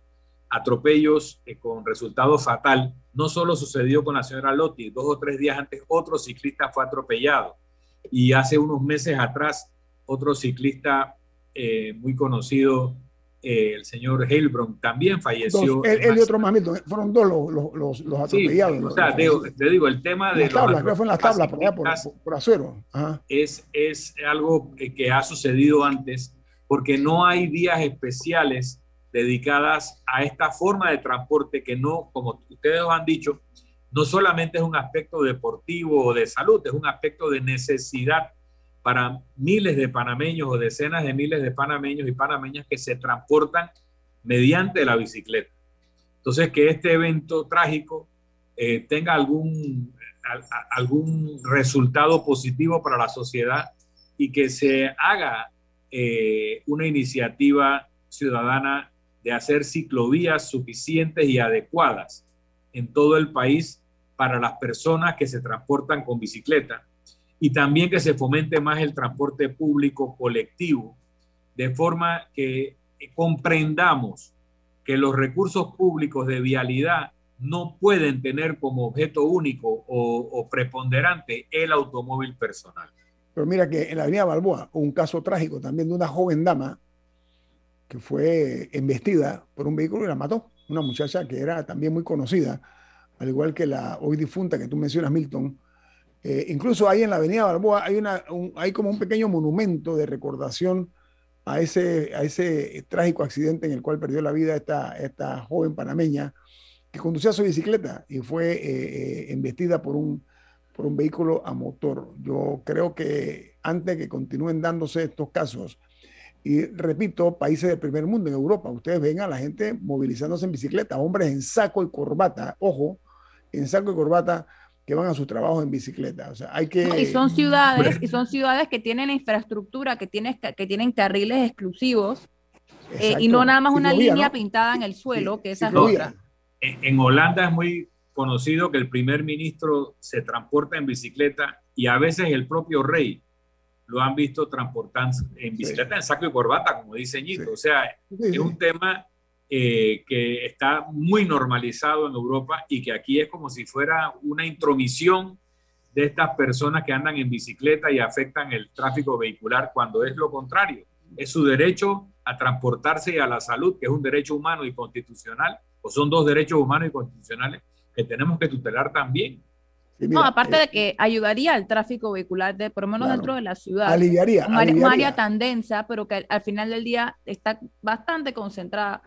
atropellos eh, con resultado fatal no solo sucedió con la señora Lotti, dos o tres días antes otro ciclista fue atropellado y hace unos meses atrás otro ciclista eh, muy conocido, eh, el señor Heilbron, también falleció. él, y otro más, fueron dos los, los, los atropellados. o sea, te, digo, el tema de... Las tablas, creo fue en las tablas, por, allá, por, por, acero. Es, es algo que ha sucedido antes, porque no hay días especiales dedicadas a esta forma de transporte que no, como ustedes han dicho, no solamente es un aspecto deportivo o de salud, es un aspecto de necesidad para miles de panameños o decenas de miles de panameños y panameñas que se transportan mediante la bicicleta. Entonces, que este evento trágico eh, tenga algún, algún resultado positivo para la sociedad y que se haga eh, una iniciativa ciudadana de hacer ciclovías suficientes y adecuadas en todo el país para las personas que se transportan con bicicleta y también que se fomente más el transporte público colectivo, de forma que comprendamos que los recursos públicos de vialidad no pueden tener como objeto único o, preponderante el automóvil personal. Pero mira que en la avenida Balboa un caso trágico también de una joven dama que fue embestida por un vehículo y la mató. Una muchacha que era también muy conocida, al igual que la hoy difunta que tú mencionas, Milton, eh, incluso ahí en la Avenida Balboa hay, una, hay como un pequeño monumento de recordación a ese, a ese trágico accidente en el cual perdió la vida esta, esta joven panameña que conducía su bicicleta y fue eh, eh, embestida por un, por un vehículo a motor. Yo creo que antes que continúen dándose estos casos, y repito, países del primer mundo, en Europa, ustedes ven a la gente movilizándose en bicicleta, hombres en saco y corbata, ojo, en saco y corbata, que van a su trabajo en bicicleta. O sea, hay que... y son ciudades, y son ciudades que tienen infraestructura, que tienen, que tienen carriles exclusivos, eh, y no nada más una línea pintada en el suelo, que esa es otra. En, Holanda es muy conocido que el primer ministro se transporta en bicicleta y a veces el propio rey lo han visto transportando en bicicleta en saco y corbata, como dice Ñito. O sea, es un tema eh, que está muy normalizado en Europa y que aquí es como si fuera una intromisión de estas personas que andan en bicicleta y afectan el tráfico vehicular cuando es lo contrario. Es su derecho a transportarse y a la salud, que es un derecho humano y constitucional, o son dos derechos humanos y constitucionales que tenemos que tutelar también. No, aparte de eh, que ayudaría al tráfico vehicular, de, por lo menos dentro de la ciudad. Aliviaría. Un área tan densa, pero que al final del día está bastante concentrada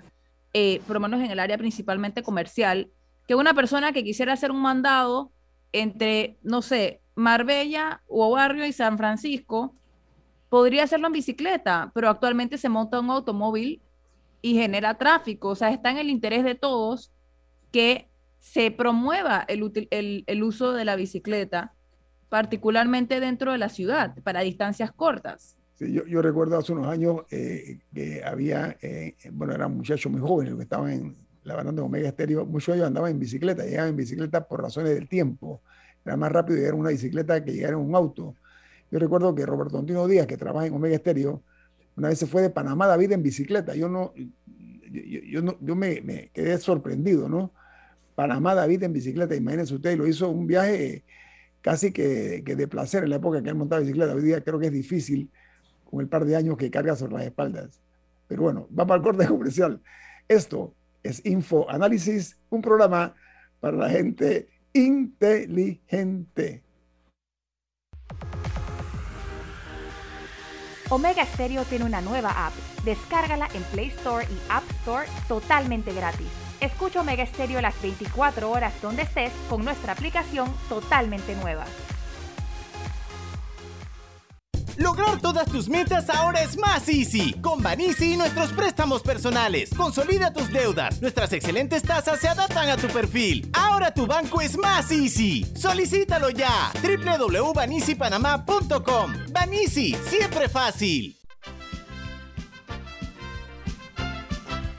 eh, por lo menos en el área principalmente comercial, que una persona que quisiera hacer un mandado entre, no sé, Marbella o Barrio y San Francisco, podría hacerlo en bicicleta, pero actualmente se monta un automóvil y genera tráfico. O sea, está en el interés de todos que se promueva el, uso de la bicicleta, particularmente dentro de la ciudad, para distancias cortas yo, recuerdo hace unos años eh, que había, eh, bueno, eran muchachos muy jóvenes que estaban en la banda de Omega Estéreo, muchos de ellos andaban en bicicleta, llegaban en bicicleta por razones del tiempo. Era más rápido llegar en una bicicleta que llegar en un auto. Yo recuerdo que Roberto Antino Díaz, que trabaja en Omega Estéreo, una vez se fue de Panamá David en bicicleta. Yo no, yo, yo me, quedé sorprendido, ¿no? Panamá David en bicicleta, imagínense ustedes, lo hizo un viaje casi que, que de placer en la época que él montaba bicicleta. Hoy día creo que es difícil con el par de años que carga sobre las espaldas. Pero bueno, va para el corte comercial. Esto es Info Análisis, un programa para la gente inteligente. Omega Stereo tiene una nueva app. Descárgala en Play Store y App Store totalmente gratis. Escucha Omega Stereo las 24 horas donde estés con nuestra aplicación totalmente nueva. Lograr todas tus metas ahora es más easy. Con Banisi y nuestros préstamos personales. Consolida tus deudas. Nuestras excelentes tasas se adaptan a tu perfil. Ahora tu banco es más easy. Solicítalo ya. www.banisipanamá.com. Banisi, siempre fácil.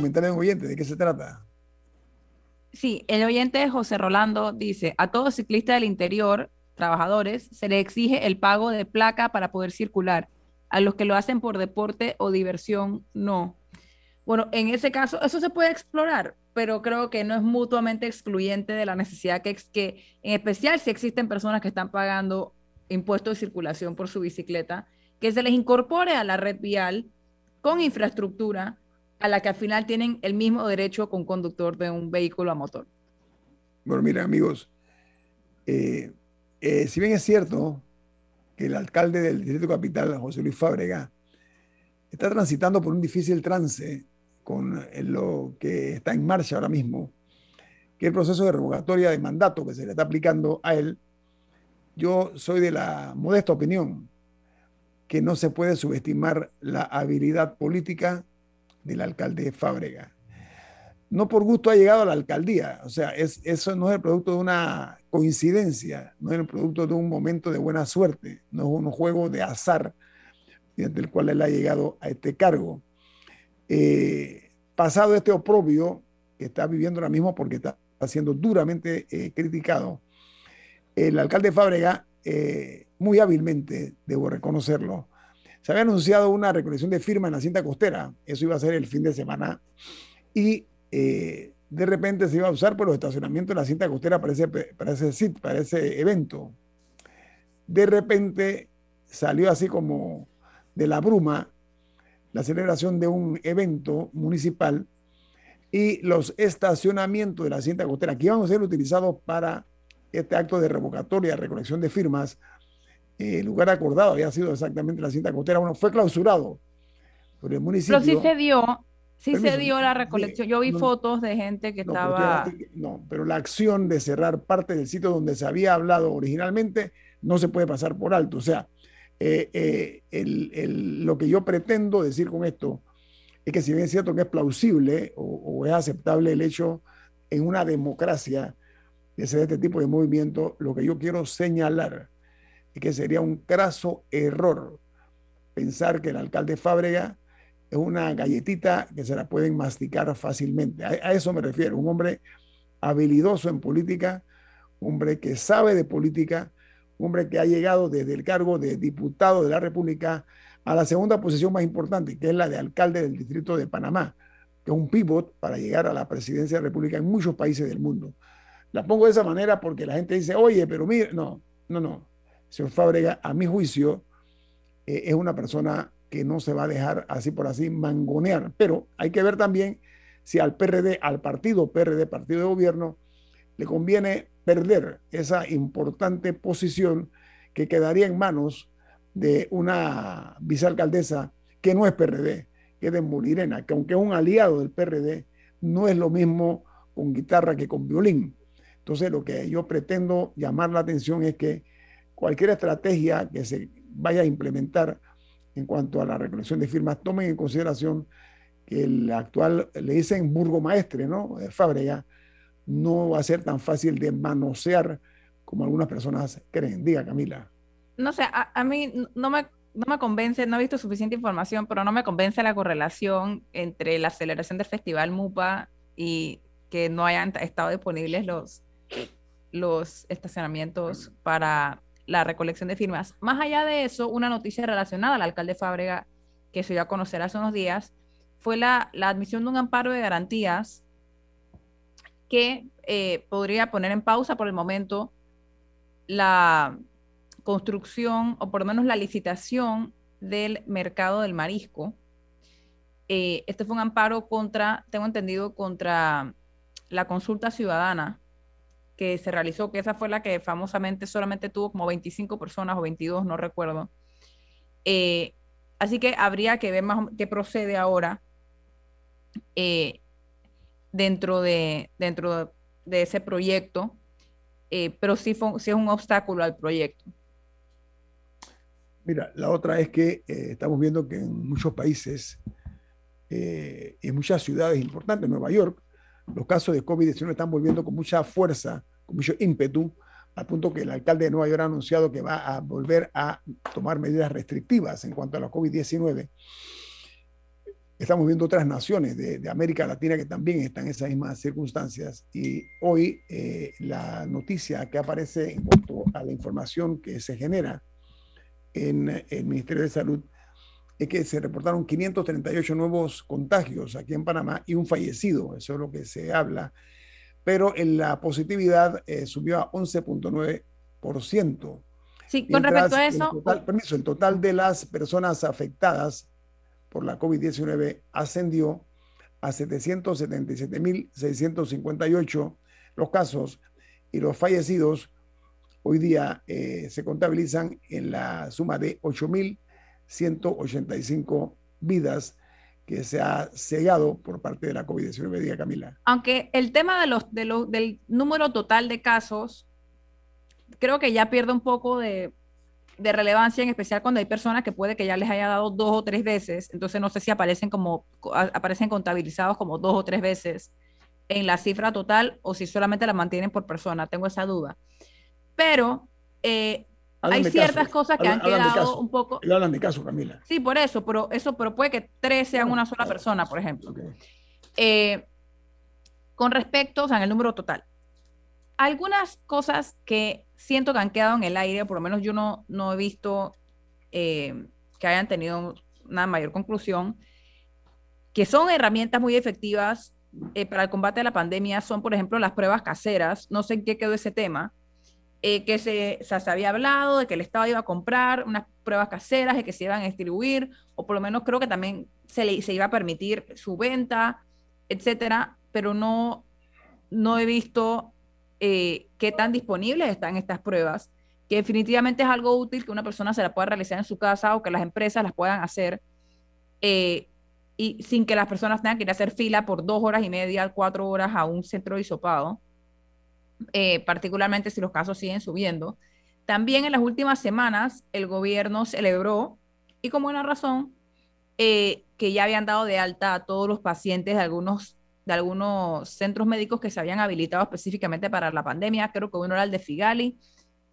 Comentario de oyente. ¿De qué se trata? Sí, el oyente José Rolando dice, a todo ciclista del interior, trabajadores, se le exige el pago de placa para poder circular. A los que lo hacen por deporte o diversión, no. Bueno, en ese caso, eso se puede explorar, pero creo que no es mutuamente excluyente de la necesidad que, que en especial si existen personas que están pagando impuestos de circulación por su bicicleta, que se les incorpore a la red vial con infraestructura a la que al final tienen el mismo derecho con conductor de un vehículo a motor. Bueno, mira, amigos, eh, eh, si bien es cierto que el alcalde del Distrito Capital, José Luis Fábrega, está transitando por un difícil trance con lo que está en marcha ahora mismo, que es el proceso de revocatoria de mandato que se le está aplicando a él, yo soy de la modesta opinión que no se puede subestimar la habilidad política del alcalde Fábrega. No por gusto ha llegado a la alcaldía, o sea, es, eso no es el producto de una coincidencia, no es el producto de un momento de buena suerte, no es un juego de azar mediante el cual él ha llegado a este cargo. Eh, pasado este oprobio que está viviendo ahora mismo porque está siendo duramente eh, criticado, el alcalde Fábrega, eh, muy hábilmente, debo reconocerlo, se había anunciado una recolección de firmas en la cinta costera, eso iba a ser el fin de semana, y eh, de repente se iba a usar por los estacionamientos de la cinta costera para ese, para ese, para ese evento. De repente salió así como de la bruma la celebración de un evento municipal y los estacionamientos de la cinta costera que iban a ser utilizados para este acto de revocatoria, recolección de firmas, el lugar acordado había sido exactamente la cinta costera, bueno, fue clausurado por el municipio. Pero sí se dio, sí se dio la recolección. Yo vi fotos de gente que estaba... no, pero la acción de cerrar parte del sitio donde se había hablado originalmente no se puede pasar por alto. O sea, eh, eh, lo que yo pretendo decir con esto es que si bien es cierto que es plausible o, o es aceptable el hecho en una democracia de hacer este tipo de movimiento, lo que yo quiero señalar y que sería un craso error pensar que el alcalde Fábrega es una galletita que se la pueden masticar fácilmente. A, eso me refiero, un hombre habilidoso en política, hombre que sabe de política, hombre que ha llegado desde el cargo de diputado de la República a la segunda posición más importante, que es la de alcalde del Distrito de Panamá, que es un pivot para llegar a la presidencia de la República en muchos países del mundo. La pongo de esa manera porque la gente dice, oye, pero mire, no, no, no señor Fábrega, a mi juicio, eh, es una persona que no se va a dejar así por así mangonear. Pero hay que ver también si al PRD, al partido PRD, partido de gobierno, le conviene perder esa importante posición que quedaría en manos de una vicealcaldesa que no es PRD, que es de Mulirena, que aunque es un aliado del PRD, no es lo mismo con guitarra que con violín. Entonces, lo que yo pretendo llamar la atención es que cualquier estrategia que se vaya a implementar en cuanto a la recolección de firmas, tomen en consideración que el actual, le dicen burgomaestre, ¿no? Fábrega, no va a ser tan fácil de manosear como algunas personas creen. Diga, Camila. No sé, a, mí no me, no me convence, no he visto suficiente información, pero no me convence la correlación entre la aceleración del festival MUPA y que no hayan estado disponibles los, los estacionamientos para la recolección de firmas. Más allá de eso, una noticia relacionada al alcalde Fábrega que se dio a conocer hace unos días fue la, admisión de un amparo de garantías que eh, podría poner en pausa por el momento la construcción o por lo menos la licitación del mercado del marisco. Eh, este fue un amparo contra, tengo entendido, contra la consulta ciudadana que se realizó, que esa fue la que famosamente solamente tuvo como 25 personas o 22, no recuerdo. Eh, así que habría que ver más qué procede ahora eh, dentro, de, dentro de ese proyecto, eh, pero sí, fue, es un obstáculo al proyecto. Mira, la otra es que estamos viendo que en muchos países, en muchas ciudades importantes, Nueva York, los casos de COVID-19 están volviendo con mucha fuerza con mucho ímpetu, al punto que el alcalde de Nueva York ha anunciado que va a volver a tomar medidas restrictivas en cuanto a la COVID-19. Estamos viendo otras naciones de, América Latina que también están en esas mismas circunstancias y hoy eh, la noticia que aparece en cuanto a la información que se genera en el Ministerio de Salud es que se reportaron 538 nuevos contagios aquí en Panamá y un fallecido, eso es lo que se habla pero en la positividad eh, subió a 11.9%. Sí, con respecto a eso. El total, permiso, el total de las personas afectadas por la COVID-19 ascendió a 777.658 los casos y los fallecidos hoy día eh, se contabilizan en la suma de 8.185 vidas que se ha cegado por parte de la COVID-19, diga Camila. Aunque el tema de los, de los, del número total de casos, creo que ya pierde un poco de, de, relevancia, en especial cuando hay personas que puede que ya les haya dado dos o tres veces, entonces no sé si aparecen como, aparecen contabilizados como dos o tres veces en la cifra total o si solamente la mantienen por persona, tengo esa duda. Pero eh, hay ciertas cosas que han quedado un poco. Le hablan de caso, Camila. Sí, por eso, pero eso, pero puede que tres sean una sola persona, por ejemplo. Eh, con respecto, o sea, en el número total. Algunas cosas que siento que han quedado en el aire, por lo menos yo no, no he visto eh, que hayan tenido una mayor conclusión, que son herramientas muy efectivas eh, para el combate de la pandemia, son, por ejemplo, las pruebas caseras. No sé en qué quedó ese tema eh, que se, había hablado de que el Estado iba a comprar unas pruebas caseras de que se iban a distribuir, o por lo menos creo que también se, le, se iba a permitir su venta, etcétera, pero no, no he visto eh, qué tan disponibles están estas pruebas, que definitivamente es algo útil que una persona se la pueda realizar en su casa o que las empresas las puedan hacer. Eh, y sin que las personas tengan que ir a hacer fila por dos horas y media, cuatro horas a un centro de. Eh, particularmente si los casos siguen subiendo. También en las últimas semanas el gobierno celebró, y con buena razón, eh, que ya habían dado de alta a todos los pacientes de algunos, de algunos centros médicos que se habían habilitado específicamente para la pandemia. Creo que uno era el de Figali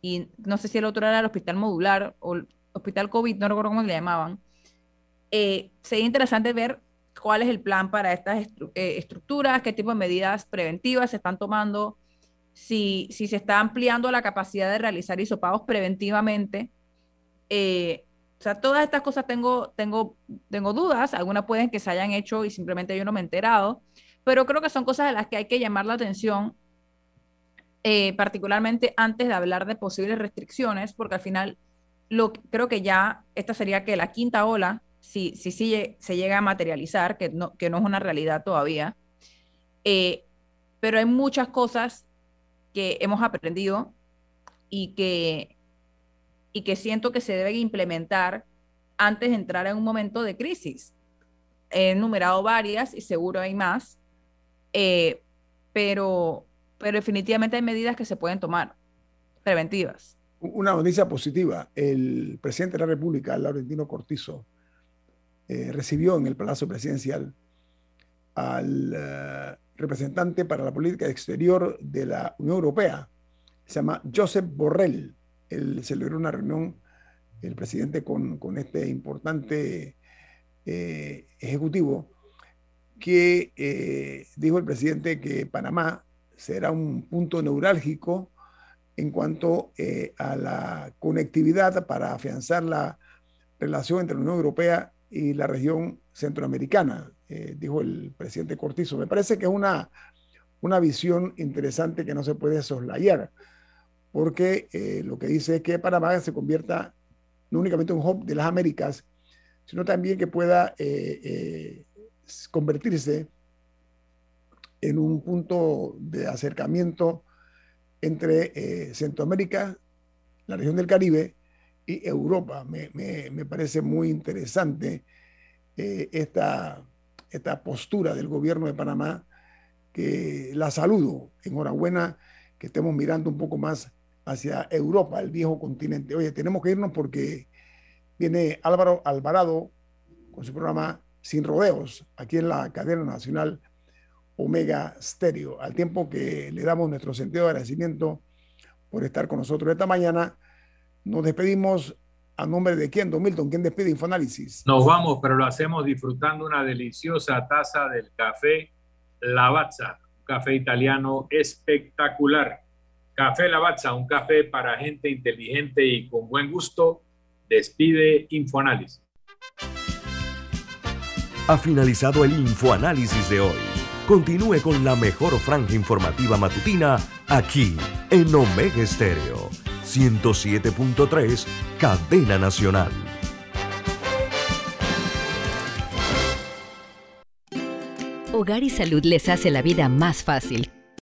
y no sé si el otro era el hospital modular o el hospital COVID, no recuerdo cómo le llamaban. Eh, sería interesante ver cuál es el plan para estas estructuras, qué tipo de medidas preventivas se están tomando, si, se está ampliando la capacidad de realizar hisopados preventivamente. Eh, o sea, todas estas cosas tengo, tengo, tengo dudas, algunas pueden que se hayan hecho y simplemente yo no me he enterado, pero creo que son cosas de las que hay que llamar la atención, eh, particularmente antes de hablar de posibles restricciones, porque al final lo, creo que ya esta sería que la quinta ola, si, si, si se llega a materializar, que no, que no es una realidad todavía, eh, pero hay muchas cosas que hemos aprendido y que, y que siento que se deben implementar antes de entrar en un momento de crisis. He enumerado varias y seguro hay más, eh, pero, pero definitivamente hay medidas que se pueden tomar, preventivas. Una noticia positiva, el presidente de la República, Laurentino Cortizo, eh, recibió en el Palacio Presidencial al eh, representante para la política exterior de la Unión Europea, se llama Josep Borrell. Él celebró una reunión, el presidente, con, este importante eh, ejecutivo, que eh, dijo el presidente que Panamá será un punto neurálgico en cuanto eh, a la conectividad para afianzar la relación entre la Unión Europea y la región centroamericana, dijo el presidente Cortizo. Me parece que es una, una visión interesante que no se puede soslayar porque eh, lo que dice es que Panamá se convierta no únicamente en un hub de las Américas, sino también que pueda eh, eh, convertirse en un punto de acercamiento entre Centroamérica, la región del Caribe y Europa. Me, me parece muy interesante esta, esta postura del gobierno de Panamá, que la saludo. Enhorabuena que estemos mirando un poco más hacia Europa, el viejo continente. Oye, tenemos que irnos porque viene Álvaro Alvarado con su programa Sin Rodeos, aquí en la cadena nacional Omega Stereo, al tiempo que le damos nuestro sentido de agradecimiento por estar con nosotros esta mañana. Nos despedimos a nombre de quién, Don Milton, ¿quién despide Infoanálisis? Nos vamos, pero lo hacemos disfrutando una deliciosa taza del café Lavazza, un café italiano espectacular Café Lavazza, un café para gente inteligente y con buen gusto. Despide Infoanálisis. Ha finalizado el Infoanálisis de hoy. Continúe con la mejor franja informativa matutina aquí en Omega Estéreo 107.3, Cadena Nacional. Hogar y Salud les hace la vida más fácil